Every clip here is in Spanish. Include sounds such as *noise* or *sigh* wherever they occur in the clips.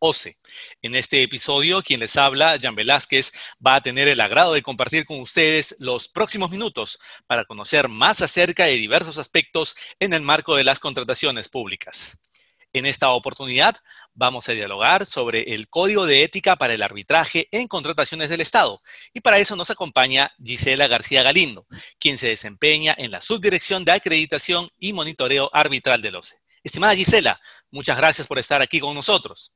OCE. En este episodio, quien les habla, Jan Velázquez, va a tener el agrado de compartir con ustedes los próximos minutos para conocer más acerca de diversos aspectos en el marco de las contrataciones públicas. En esta oportunidad vamos a dialogar sobre el Código de Ética para el Arbitraje en Contrataciones del Estado y para eso nos acompaña Gisela García Galindo, quien se desempeña en la Subdirección de Acreditación y Monitoreo Arbitral del OCE. Estimada Gisela, muchas gracias por estar aquí con nosotros.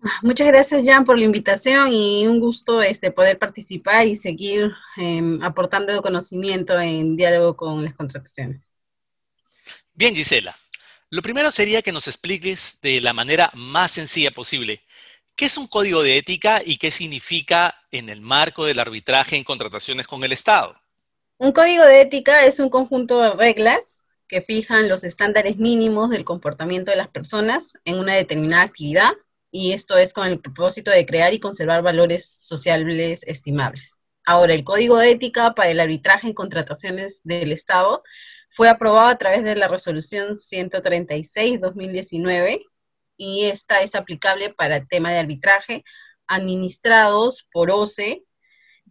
*laughs* Muchas gracias, Jan, por la invitación y un gusto este, poder participar y seguir em, aportando conocimiento en diálogo con las contrataciones. Bien, Gisela. Lo primero sería que nos expliques de la manera más sencilla posible qué es un código de ética y qué significa en el marco del arbitraje en contrataciones con el Estado. Un código de ética es un conjunto de reglas que fijan los estándares mínimos del comportamiento de las personas en una determinada actividad y esto es con el propósito de crear y conservar valores sociales estimables. Ahora, el Código de Ética para el Arbitraje en Contrataciones del Estado fue aprobado a través de la Resolución 136-2019 y esta es aplicable para el tema de arbitraje administrados por OCE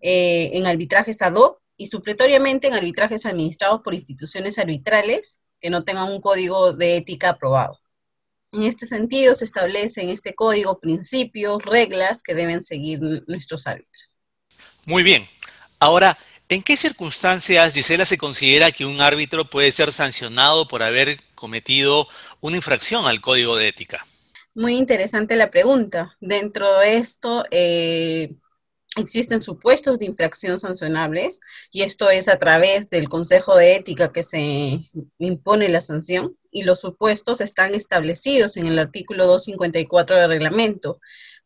eh, en arbitrajes ad hoc y supletoriamente en arbitrajes administrados por instituciones arbitrales que no tengan un código de ética aprobado. En este sentido, se establecen en este código principios, reglas que deben seguir nuestros árbitros. Muy bien. Ahora, ¿en qué circunstancias, Gisela, se considera que un árbitro puede ser sancionado por haber cometido una infracción al código de ética? Muy interesante la pregunta. Dentro de esto, eh, existen supuestos de infracción sancionables y esto es a través del Consejo de Ética que se impone la sanción y los supuestos están establecidos en el artículo 254 del reglamento.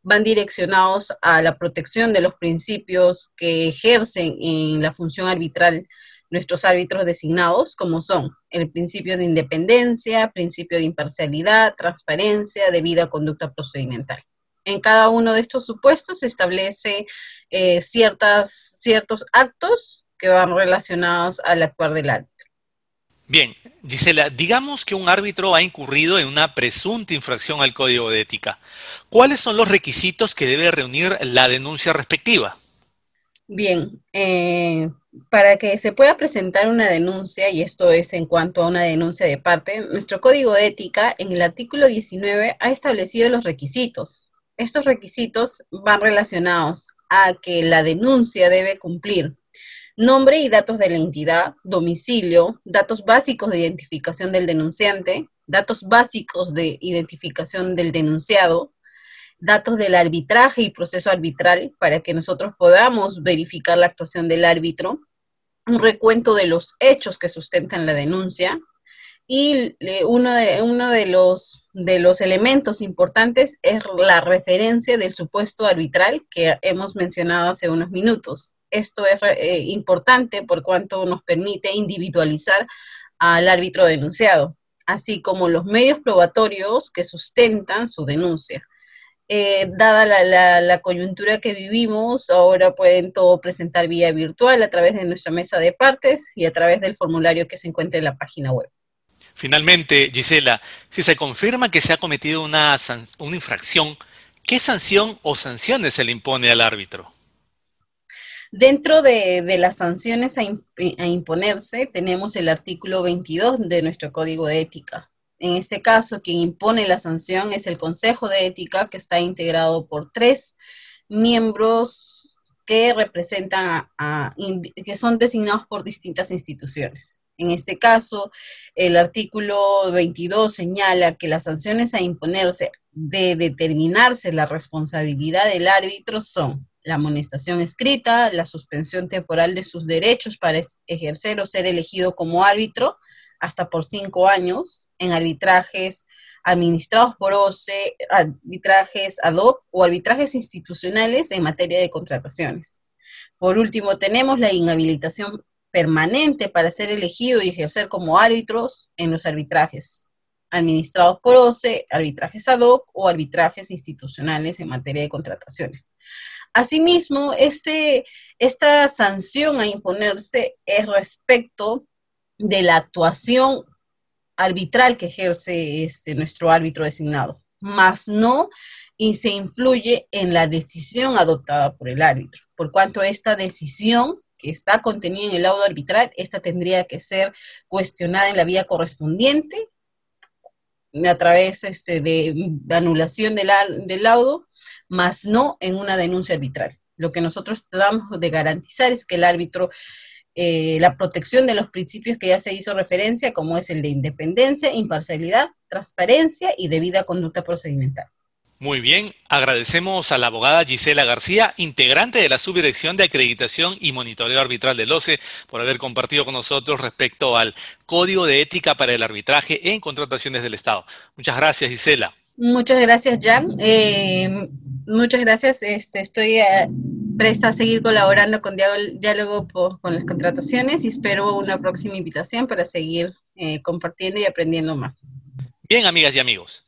Van direccionados a la protección de los principios que ejercen en la función arbitral nuestros árbitros designados, como son el principio de independencia, principio de imparcialidad, transparencia, debida conducta procedimental en cada uno de estos supuestos se establece eh, ciertas, ciertos actos que van relacionados al actuar del árbitro. Bien, Gisela, digamos que un árbitro ha incurrido en una presunta infracción al código de ética. ¿Cuáles son los requisitos que debe reunir la denuncia respectiva? Bien, eh, para que se pueda presentar una denuncia, y esto es en cuanto a una denuncia de parte, nuestro código de ética en el artículo 19 ha establecido los requisitos estos requisitos van relacionados a que la denuncia debe cumplir nombre y datos de la entidad, domicilio, datos básicos de identificación del denunciante, datos básicos de identificación del denunciado, datos del arbitraje y proceso arbitral para que nosotros podamos verificar la actuación del árbitro, un recuento de los hechos que sustentan la denuncia, y uno de, uno de, los, de los elementos importantes es la referencia del supuesto arbitral que hemos mencionado hace unos minutos. Esto es eh, importante por cuanto nos permite individualizar al árbitro denunciado, así como los medios probatorios que sustentan su denuncia. Eh, dada la, coyuntura que vivimos, ahora pueden todo presentar vía virtual a través de nuestra mesa de partes y a través del formulario que se encuentra en la página web. Finalmente, Gisela, si se confirma que se ha cometido una, infracción, ¿qué sanción o sanciones se le impone al árbitro? Dentro de, las sanciones a, imponerse tenemos el artículo 22 de nuestro Código de Ética. En este caso, quien impone la sanción es el Consejo de Ética, que está integrado por tres miembros que representan que son designados por distintas instituciones. En este caso, el artículo 22 señala que las sanciones a imponerse de determinarse la responsabilidad del árbitro son la amonestación escrita, la suspensión temporal de sus derechos para ejercer o ser elegido como árbitro hasta por cinco años en arbitrajes administrados por OCE, arbitrajes ad hoc o arbitrajes institucionales en materia de contrataciones. Por último, tenemos la inhabilitación permanente para ser elegido y ejercer como árbitros en los arbitrajes administrados por OCE, arbitrajes ad hoc o arbitrajes institucionales en materia de contrataciones. Asimismo, este, esta sanción a imponerse es respecto de la actuación arbitral que ejerce este, nuestro árbitro designado, más no y se influye en la decisión adoptada por el árbitro, por cuanto esta decisión que está contenida en el laudo arbitral, esta tendría que ser cuestionada en la vía correspondiente a través este, de anulación del, del laudo, más no en una denuncia arbitral. Lo que nosotros tratamos de garantizar es que el árbitro eh, la protección de los principios que ya se hizo referencia, como es el de independencia, imparcialidad, transparencia y debida conducta procedimental. Muy bien, agradecemos a la abogada Gisela García, integrante de la Subdirección de Acreditación y Monitoreo Arbitral del OCE, por haber compartido con nosotros respecto al Código de Ética para el Arbitraje en Contrataciones del Estado. Muchas gracias, Gisela. Muchas gracias, Jan. Eh, muchas gracias. Este, estoy eh, presta a seguir colaborando con Diálogo, con las contrataciones y espero una próxima invitación para seguir eh, compartiendo y aprendiendo más. Bien, amigas y amigos.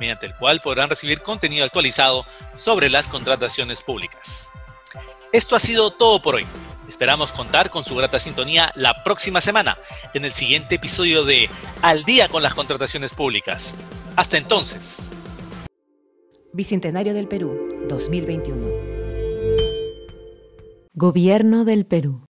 mediante el cual podrán recibir contenido actualizado sobre las contrataciones públicas. Esto ha sido todo por hoy. Esperamos contar con su grata sintonía la próxima semana en el siguiente episodio de Al día con las contrataciones públicas. Hasta entonces. Bicentenario del Perú, 2021. Gobierno del Perú.